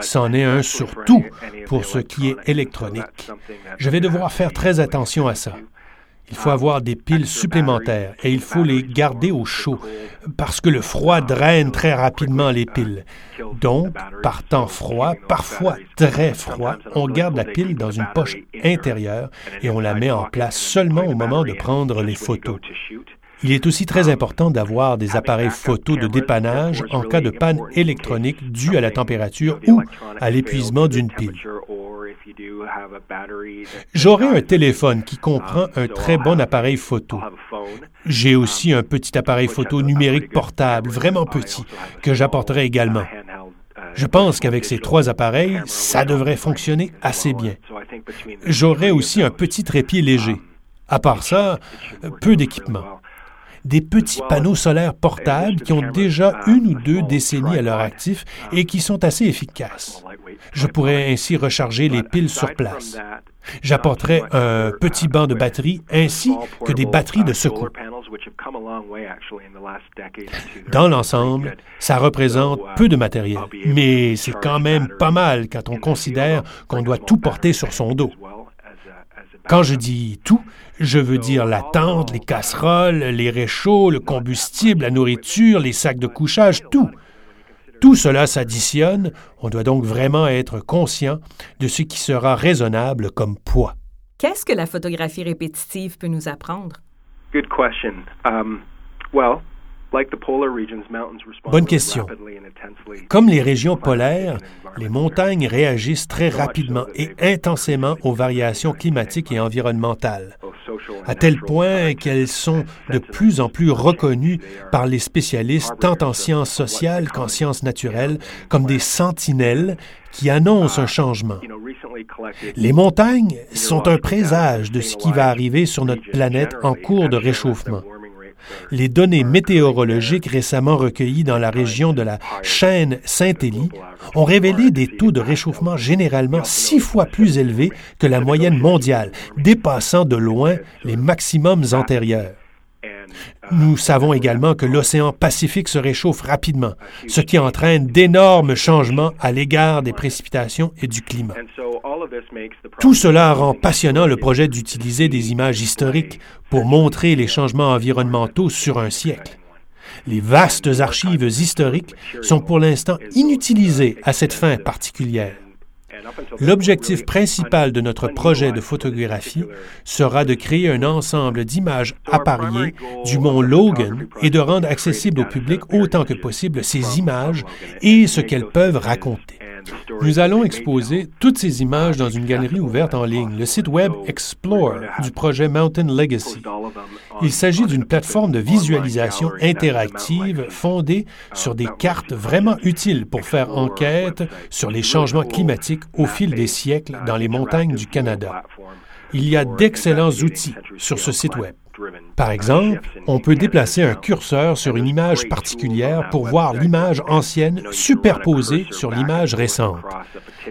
c'en est un surtout pour ce qui est électronique. Je vais devoir faire très attention à ça. Il faut avoir des piles supplémentaires et il faut les garder au chaud parce que le froid draine très rapidement les piles. Donc, par temps froid, parfois très froid, on garde la pile dans une poche intérieure et on la met en place seulement au moment de prendre les photos. Il est aussi très important d'avoir des appareils photo de dépannage en cas de panne électronique due à la température ou à l'épuisement d'une pile. J'aurai un téléphone qui comprend un très bon appareil photo. J'ai aussi un petit appareil photo numérique portable, vraiment petit, que j'apporterai également. Je pense qu'avec ces trois appareils, ça devrait fonctionner assez bien. J'aurai aussi un petit trépied léger. À part ça, peu d'équipement des petits panneaux solaires portables qui ont déjà une ou deux décennies à leur actif et qui sont assez efficaces. Je pourrais ainsi recharger les piles sur place. J'apporterai un petit banc de batterie ainsi que des batteries de secours. Dans l'ensemble, ça représente peu de matériel, mais c'est quand même pas mal quand on considère qu'on doit tout porter sur son dos. Quand je dis tout, je veux dire la tente, les casseroles, les réchauds, le combustible, la nourriture, les sacs de couchage, tout. Tout cela s'additionne, on doit donc vraiment être conscient de ce qui sera raisonnable comme poids. Qu'est-ce que la photographie répétitive peut nous apprendre? Good question. Um, well, Bonne question. Comme les régions polaires, les montagnes réagissent très rapidement et intensément aux variations climatiques et environnementales, à tel point qu'elles sont de plus en plus reconnues par les spécialistes tant en sciences sociales qu'en sciences naturelles comme des sentinelles qui annoncent un changement. Les montagnes sont un présage de ce qui va arriver sur notre planète en cours de réchauffement. Les données météorologiques récemment recueillies dans la région de la chaîne Saint-Élie ont révélé des taux de réchauffement généralement six fois plus élevés que la moyenne mondiale, dépassant de loin les maximums antérieurs. Nous savons également que l'océan Pacifique se réchauffe rapidement, ce qui entraîne d'énormes changements à l'égard des précipitations et du climat. Tout cela rend passionnant le projet d'utiliser des images historiques pour montrer les changements environnementaux sur un siècle. Les vastes archives historiques sont pour l'instant inutilisées à cette fin particulière. L'objectif principal de notre projet de photographie sera de créer un ensemble d'images appariées du mont Logan et de rendre accessible au public autant que possible ces images et ce qu'elles peuvent raconter. Nous allons exposer toutes ces images dans une galerie ouverte en ligne, le site web Explore du projet Mountain Legacy. Il s'agit d'une plateforme de visualisation interactive fondée sur des cartes vraiment utiles pour faire enquête sur les changements climatiques au fil des siècles dans les montagnes du Canada. Il y a d'excellents outils sur ce site web. Par exemple, on peut déplacer un curseur sur une image particulière pour voir l'image ancienne superposée sur l'image récente.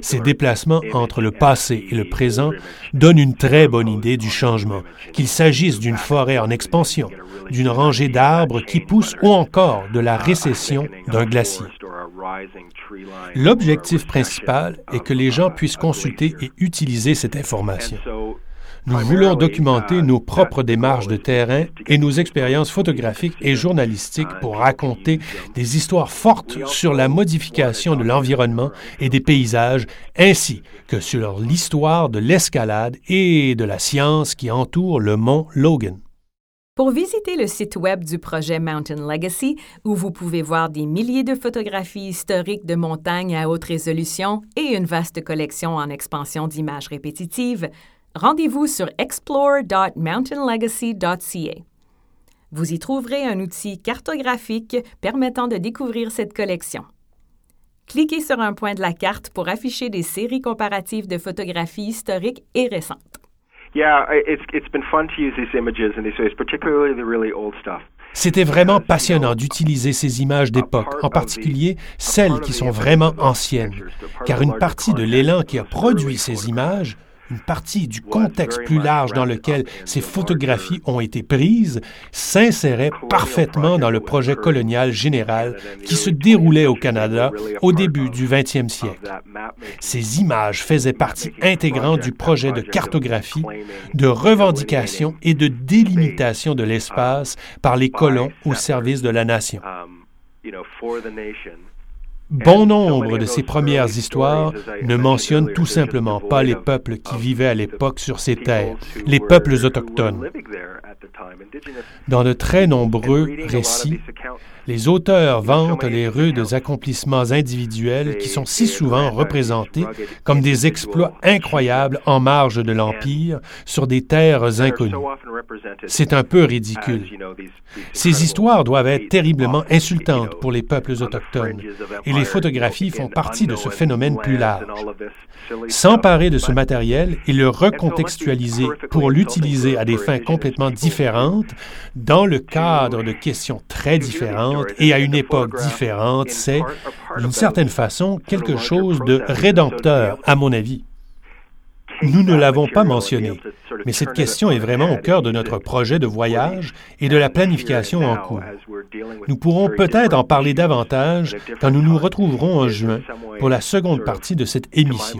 Ces déplacements entre le passé et le présent donnent une très bonne idée du changement, qu'il s'agisse d'une forêt en expansion, d'une rangée d'arbres qui poussent ou encore de la récession d'un glacier. L'objectif principal est que les gens puissent consulter et utiliser cette information. Nous voulons documenter nos propres démarches de terrain et nos expériences photographiques et journalistiques pour raconter des histoires fortes sur la modification de l'environnement et des paysages, ainsi que sur l'histoire de l'escalade et de la science qui entoure le mont Logan. Pour visiter le site web du projet Mountain Legacy, où vous pouvez voir des milliers de photographies historiques de montagnes à haute résolution et une vaste collection en expansion d'images répétitives, rendez-vous sur explore.mountainlegacy.ca. Vous y trouverez un outil cartographique permettant de découvrir cette collection. Cliquez sur un point de la carte pour afficher des séries comparatives de photographies historiques et récentes. C'était vraiment passionnant d'utiliser ces images d'époque, en particulier celles qui sont vraiment anciennes, car une partie de l'élan qui a produit ces images une partie du contexte plus large dans lequel ces photographies ont été prises s'insérait parfaitement dans le projet colonial général qui se déroulait au Canada au début du 20e siècle. Ces images faisaient partie intégrante du projet de cartographie, de revendication et de délimitation de l'espace par les colons au service de la nation. Bon nombre de ces premières histoires ne mentionnent tout simplement pas les peuples qui vivaient à l'époque sur ces terres, les peuples autochtones. Dans de très nombreux récits, les auteurs vantent les rudes accomplissements individuels qui sont si souvent représentés comme des exploits incroyables en marge de l'Empire sur des terres inconnues. C'est un peu ridicule. Ces histoires doivent être terriblement insultantes pour les peuples autochtones, et les photographies font partie de ce phénomène plus large. S'emparer de ce matériel et le recontextualiser pour l'utiliser à des fins complètement différentes, dans le cadre de questions très différentes et à une époque différente, c'est, d'une certaine façon, quelque chose de rédempteur, à mon avis. Nous ne l'avons pas mentionné, mais cette question est vraiment au cœur de notre projet de voyage et de la planification en cours. Nous pourrons peut-être en parler davantage quand nous nous retrouverons en juin pour la seconde partie de cette émission.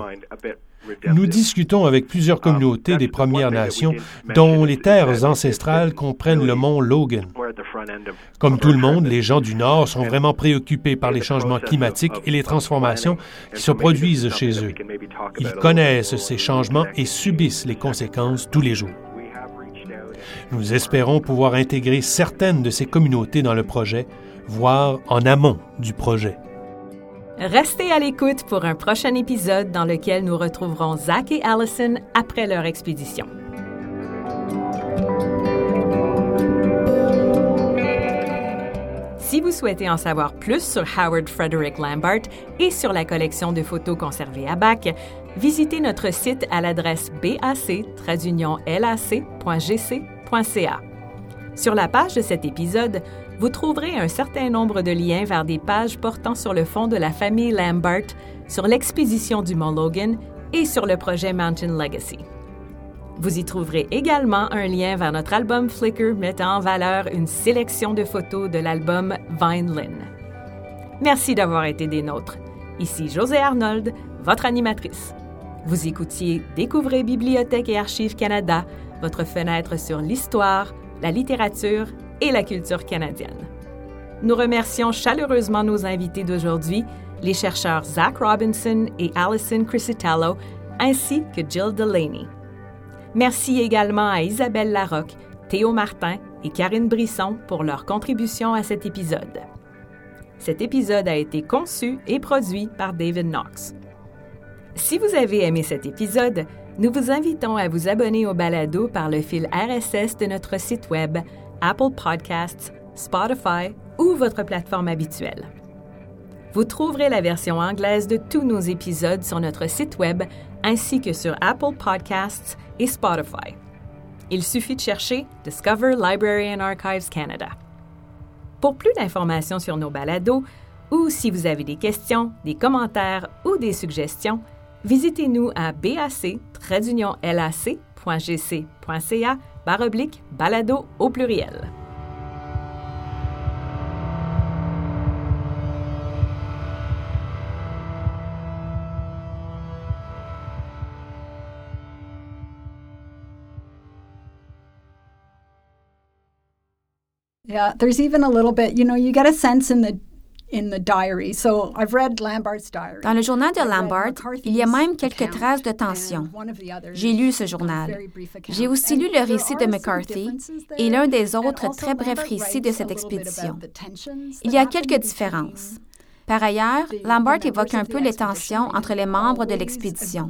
Nous discutons avec plusieurs communautés des Premières Nations dont les terres ancestrales comprennent le mont Logan. Comme tout le monde, les gens du Nord sont vraiment préoccupés par les changements climatiques et les transformations qui se produisent chez eux. Ils connaissent ces changements et subissent les conséquences tous les jours. Nous espérons pouvoir intégrer certaines de ces communautés dans le projet, voire en amont du projet. Restez à l'écoute pour un prochain épisode dans lequel nous retrouverons Zach et Allison après leur expédition. Si vous souhaitez en savoir plus sur Howard Frederick Lambert et sur la collection de photos conservées à BAC, visitez notre site à l'adresse bac-lac.gc.ca. Sur la page de cet épisode, vous trouverez un certain nombre de liens vers des pages portant sur le fond de la famille Lambert, sur l'expédition du Mont Logan et sur le projet Mountain Legacy. Vous y trouverez également un lien vers notre album Flickr mettant en valeur une sélection de photos de l'album Vineland. Merci d'avoir été des nôtres. Ici José Arnold, votre animatrice. Vous écoutiez Découvrez Bibliothèque et Archives Canada, votre fenêtre sur l'histoire, la littérature et la culture canadienne. Nous remercions chaleureusement nos invités d'aujourd'hui, les chercheurs Zach Robinson et Alison Crisitello, ainsi que Jill Delaney. Merci également à Isabelle Larocque, Théo Martin et Karine Brisson pour leur contribution à cet épisode. Cet épisode a été conçu et produit par David Knox. Si vous avez aimé cet épisode, nous vous invitons à vous abonner au balado par le fil RSS de notre site Web Apple Podcasts, Spotify ou votre plateforme habituelle. Vous trouverez la version anglaise de tous nos épisodes sur notre site Web ainsi que sur Apple Podcasts et Spotify. Il suffit de chercher Discover Library and Archives Canada. Pour plus d'informations sur nos balados, ou si vous avez des questions, des commentaires ou des suggestions, visitez-nous à bac-lac.gc.ca balado au pluriel. Yeah, there's even a little bit, you know, you get a sense in the Dans le journal de Lambert, il y a même quelques traces de tension. J'ai lu ce journal. J'ai aussi lu le récit de McCarthy et l'un des autres très brefs récits de cette expédition. Il y a quelques différences. Par ailleurs, Lambert évoque un peu les tensions entre les membres de l'expédition.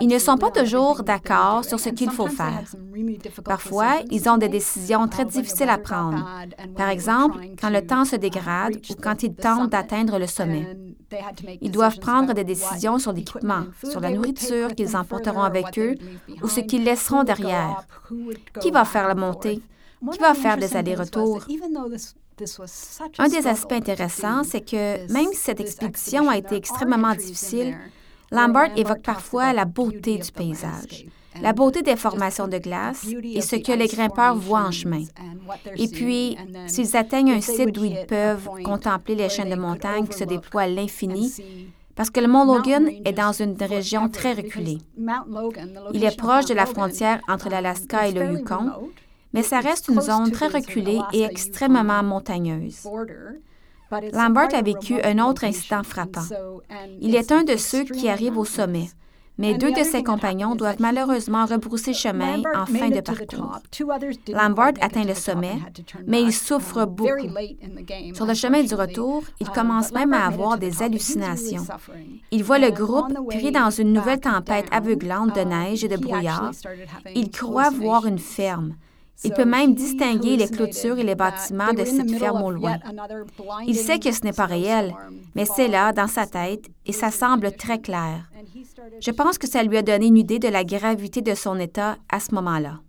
Ils ne sont pas toujours d'accord sur ce qu'il faut faire. Parfois, ils ont des décisions très difficiles à prendre. Par exemple, quand le temps se dégrade ou quand ils tentent d'atteindre le sommet. Ils doivent prendre des décisions sur l'équipement, sur la nourriture qu'ils emporteront avec eux ou ce qu'ils laisseront derrière. Qui va faire la montée? Qui va faire des allers-retours? Un des aspects intéressants, c'est que même si cette expédition a été extrêmement difficile, Lambert évoque parfois la beauté du paysage, la beauté des formations de glace et ce que les grimpeurs voient en chemin. Et puis, s'ils atteignent un site où ils peuvent contempler les chaînes de montagnes qui se déploient à l'infini, parce que le mont Logan est dans une région très reculée. Il est proche de la frontière entre l'Alaska et le Yukon, mais ça reste une zone très reculée et extrêmement montagneuse. Lambert a vécu un autre incident frappant. Il est un de ceux qui arrivent au sommet, mais deux de ses compagnons doivent malheureusement rebrousser chemin en fin de parcours. Lambert atteint le sommet, mais il souffre beaucoup. Sur le chemin du retour, il commence même à avoir des hallucinations. Il voit le groupe pris dans une nouvelle tempête aveuglante de neige et de brouillard. Il croit voir une ferme. Il peut même distinguer les clôtures et les bâtiments de cette ferme au loin. Il sait que ce n'est pas réel, mais c'est là, dans sa tête, et ça semble très clair. Je pense que ça lui a donné une idée de la gravité de son état à ce moment-là.